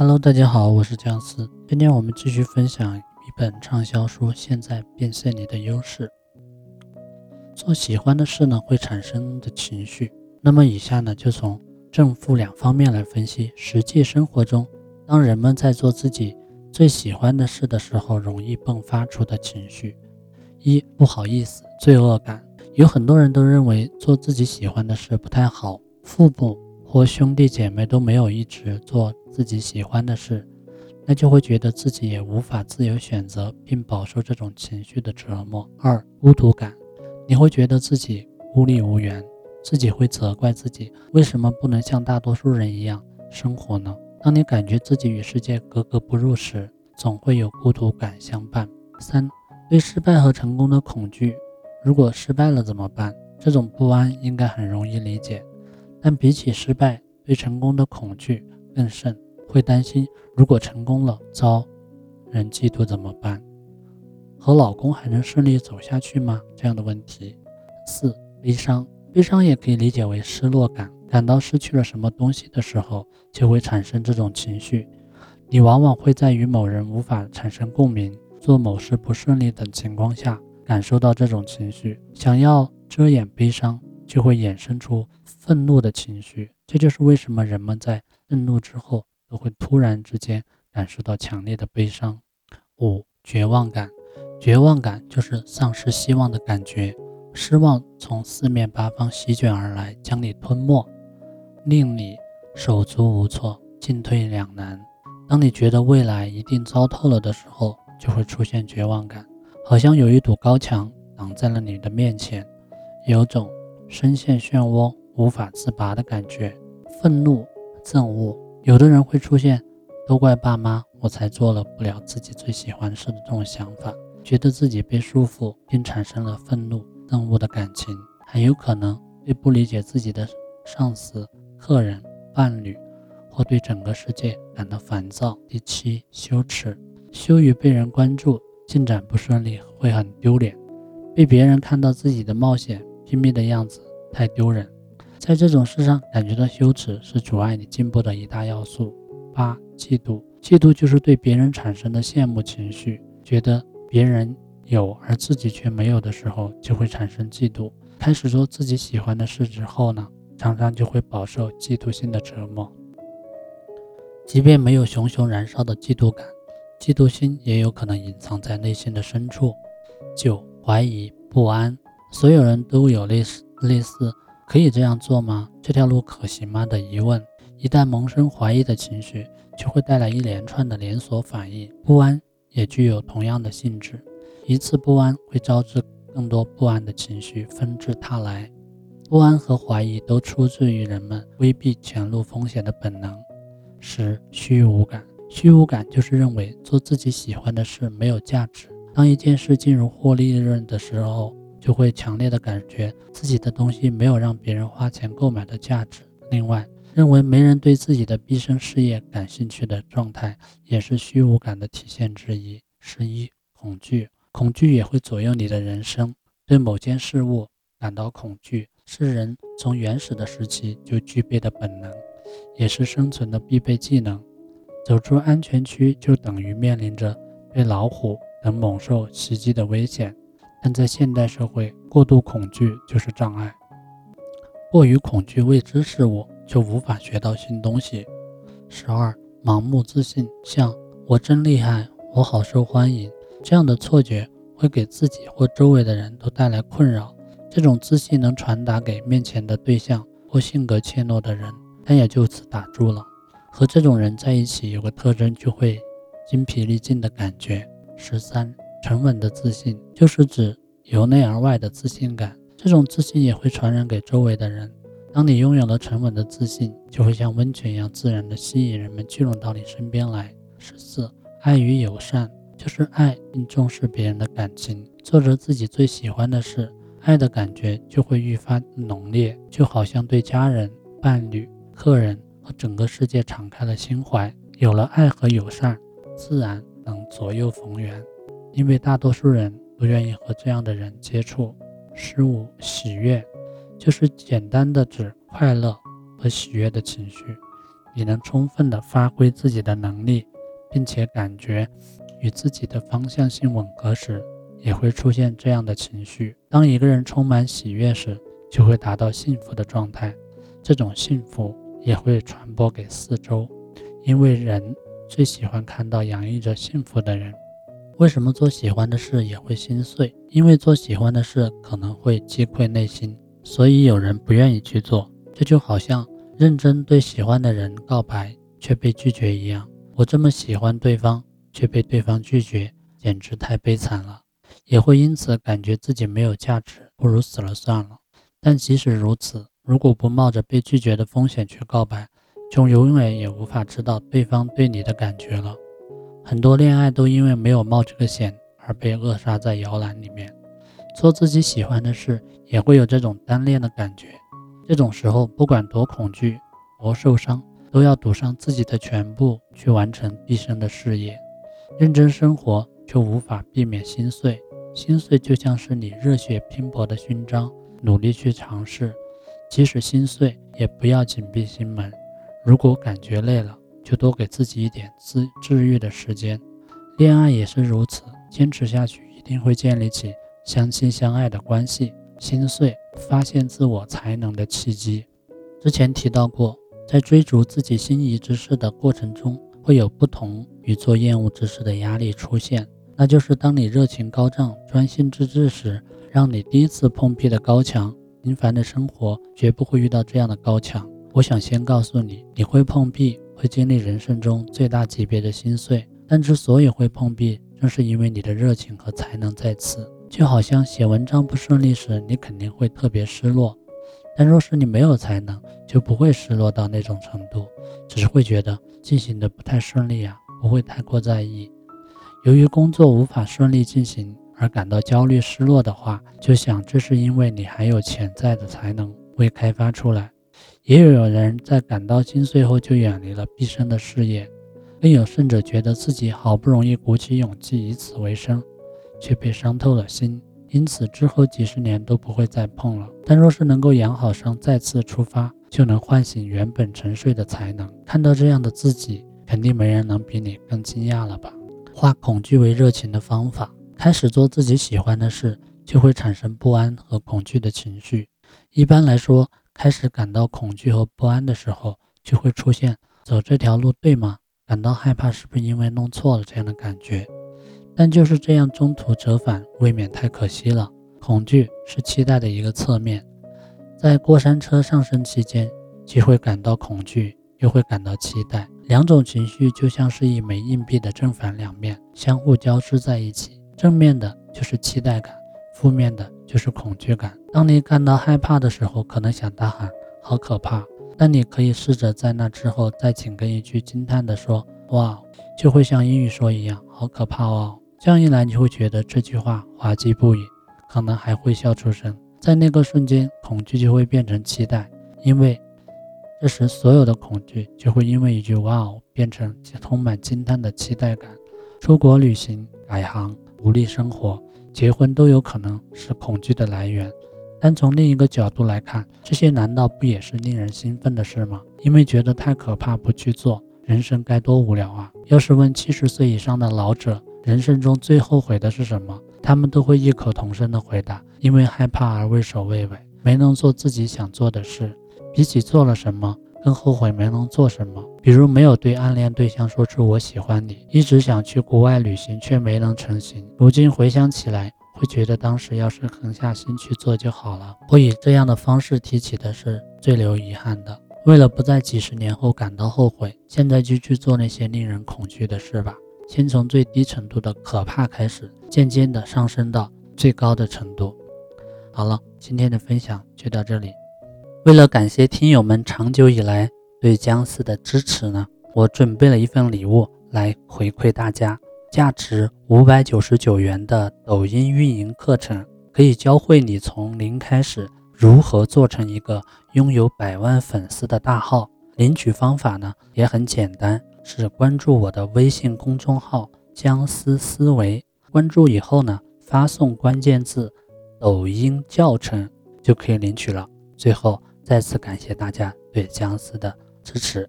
Hello，大家好，我是姜思。今天我们继续分享一本畅销书《现在变现你的优势》。做喜欢的事呢，会产生的情绪。那么以下呢，就从正负两方面来分析。实际生活中，当人们在做自己最喜欢的事的时候，容易迸发出的情绪：一、不好意思、罪恶感。有很多人都认为做自己喜欢的事不太好，父母或兄弟姐妹都没有一直做自己喜欢的事，那就会觉得自己也无法自由选择，并饱受这种情绪的折磨。二、孤独感。你会觉得自己孤立无援，自己会责怪自己为什么不能像大多数人一样生活呢？当你感觉自己与世界格格不入时，总会有孤独感相伴。三、对失败和成功的恐惧。如果失败了怎么办？这种不安应该很容易理解，但比起失败，对成功的恐惧更甚。会担心如果成功了，遭人嫉妒怎么办？和老公还能顺利走下去吗？这样的问题。四、悲伤，悲伤也可以理解为失落感，感到失去了什么东西的时候，就会产生这种情绪。你往往会在与某人无法产生共鸣、做某事不顺利等情况下，感受到这种情绪。想要遮掩悲伤，就会衍生出愤怒的情绪。这就是为什么人们在愤怒之后，都会突然之间感受到强烈的悲伤。五、绝望感。绝望感就是丧失希望的感觉，失望从四面八方席卷而来，将你吞没，令你手足无措、进退两难。当你觉得未来一定糟透了的时候，就会出现绝望感，好像有一堵高墙挡在了你的面前，有种深陷漩涡无法自拔的感觉。愤怒、憎恶，有的人会出现“都怪爸妈，我才做了不了自己最喜欢事”的这种想法。觉得自己被束缚，并产生了愤怒、憎恶的感情，很有可能对不理解自己的上司、客人、伴侣，或对整个世界感到烦躁。第七，羞耻，羞于被人关注，进展不顺利会很丢脸，被别人看到自己的冒险、亲密的样子太丢人，在这种事上感觉到羞耻是阻碍你进步的一大要素。八，嫉妒，嫉妒就是对别人产生的羡慕情绪，觉得。别人有而自己却没有的时候，就会产生嫉妒。开始做自己喜欢的事之后呢，常常就会饱受嫉妒心的折磨。即便没有熊熊燃烧的嫉妒感，嫉妒心也有可能隐藏在内心的深处。九、怀疑不安，所有人都有类似类似可以这样做吗？这条路可行吗的疑问。一旦萌生怀疑的情绪，就会带来一连串的连锁反应。不安。也具有同样的性质，一次不安会招致更多不安的情绪纷至沓来。不安和怀疑都出自于人们规避前路风险的本能。十、虚无感，虚无感就是认为做自己喜欢的事没有价值。当一件事进入获利润的时候，就会强烈的感觉自己的东西没有让别人花钱购买的价值。另外，认为没人对自己的毕生事业感兴趣的状态，也是虚无感的体现之一。十一，恐惧，恐惧也会左右你的人生。对某件事物感到恐惧，是人从原始的时期就具备的本能，也是生存的必备技能。走出安全区，就等于面临着被老虎等猛兽袭击的危险。但在现代社会，过度恐惧就是障碍。过于恐惧未知事物。就无法学到新东西。十二，盲目自信，像我真厉害，我好受欢迎这样的错觉，会给自己或周围的人都带来困扰。这种自信能传达给面前的对象或性格怯懦的人，但也就此打住了。和这种人在一起，有个特征就会精疲力尽的感觉。十三，沉稳的自信，就是指由内而外的自信感。这种自信也会传染给周围的人。当你拥有了沉稳的自信，就会像温泉一样自然地吸引人们聚拢到你身边来。十四，爱与友善，就是爱并重视别人的感情，做着自己最喜欢的事，爱的感觉就会愈发浓烈，就好像对家人、伴侣、客人和整个世界敞开了心怀。有了爱和友善，自然能左右逢源，因为大多数人都愿意和这样的人接触。十五，喜悦。就是简单的指快乐和喜悦的情绪。你能充分的发挥自己的能力，并且感觉与自己的方向性吻合时，也会出现这样的情绪。当一个人充满喜悦时，就会达到幸福的状态，这种幸福也会传播给四周，因为人最喜欢看到洋溢着幸福的人。为什么做喜欢的事也会心碎？因为做喜欢的事可能会击溃内心，所以有人不愿意去做。这就好像认真对喜欢的人告白却被拒绝一样。我这么喜欢对方却被对方拒绝，简直太悲惨了。也会因此感觉自己没有价值，不如死了算了。但即使如此，如果不冒着被拒绝的风险去告白，就永远也无法知道对方对你的感觉了。很多恋爱都因为没有冒这个险而被扼杀在摇篮里面。做自己喜欢的事也会有这种单恋的感觉。这种时候，不管多恐惧、多受伤，都要赌上自己的全部去完成毕生的事业。认真生活，就无法避免心碎。心碎就像是你热血拼搏的勋章，努力去尝试。即使心碎，也不要紧闭心门。如果感觉累了，就多给自己一点自治愈的时间，恋爱也是如此，坚持下去一定会建立起相亲相爱的关系。心碎，发现自我才能的契机。之前提到过，在追逐自己心仪之事的过程中，会有不同于做厌恶之事的压力出现，那就是当你热情高涨、专心致志时，让你第一次碰壁的高墙。平凡的生活绝不会遇到这样的高墙。我想先告诉你，你会碰壁。会经历人生中最大级别的心碎，但之所以会碰壁，正是因为你的热情和才能在此。就好像写文章不顺利时，你肯定会特别失落，但若是你没有才能，就不会失落到那种程度，只是会觉得进行的不太顺利啊，不会太过在意。由于工作无法顺利进行而感到焦虑失落的话，就想这是因为你还有潜在的才能未开发出来。也有人在感到心碎后就远离了毕生的事业，更有甚者觉得自己好不容易鼓起勇气以此为生，却被伤透了心，因此之后几十年都不会再碰了。但若是能够养好伤，再次出发，就能唤醒原本沉睡的才能。看到这样的自己，肯定没人能比你更惊讶了吧？化恐惧为热情的方法，开始做自己喜欢的事，就会产生不安和恐惧的情绪。一般来说。开始感到恐惧和不安的时候，就会出现走这条路对吗？感到害怕是不是因为弄错了这样的感觉？但就是这样中途折返，未免太可惜了。恐惧是期待的一个侧面，在过山车上升期间，既会感到恐惧，又会感到期待，两种情绪就像是一枚硬币的正反两面，相互交织在一起。正面的就是期待感，负面的。就是恐惧感。当你感到害怕的时候，可能想大喊“好可怕”，但你可以试着在那之后再紧跟一句惊叹的说：“哇！”就会像英语说一样“好可怕哦”。这样一来，你会觉得这句话滑稽不已，可能还会笑出声。在那个瞬间，恐惧就会变成期待，因为这时所有的恐惧就会因为一句“哇哦”变成充满惊叹的期待感。出国旅行、改行、独立生活。结婚都有可能是恐惧的来源，但从另一个角度来看，这些难道不也是令人兴奋的事吗？因为觉得太可怕不去做，人生该多无聊啊！要是问七十岁以上的老者，人生中最后悔的是什么，他们都会异口同声的回答：因为害怕而畏首畏尾，没能做自己想做的事。比起做了什么，更后悔没能做什么。比如没有对暗恋对象说出我喜欢你，一直想去国外旅行却没能成行。如今回想起来，会觉得当时要是狠下心去做就好了。我以这样的方式提起的是最留遗憾的。为了不在几十年后感到后悔，现在就去做那些令人恐惧的事吧。先从最低程度的可怕开始，渐渐的上升到最高的程度。好了，今天的分享就到这里。为了感谢听友们长久以来。对僵尸的支持呢？我准备了一份礼物来回馈大家，价值五百九十九元的抖音运营课程，可以教会你从零开始如何做成一个拥有百万粉丝的大号。领取方法呢也很简单，是关注我的微信公众号“僵尸思维”，关注以后呢，发送关键字“抖音教程”就可以领取了。最后再次感谢大家对僵尸的。支持。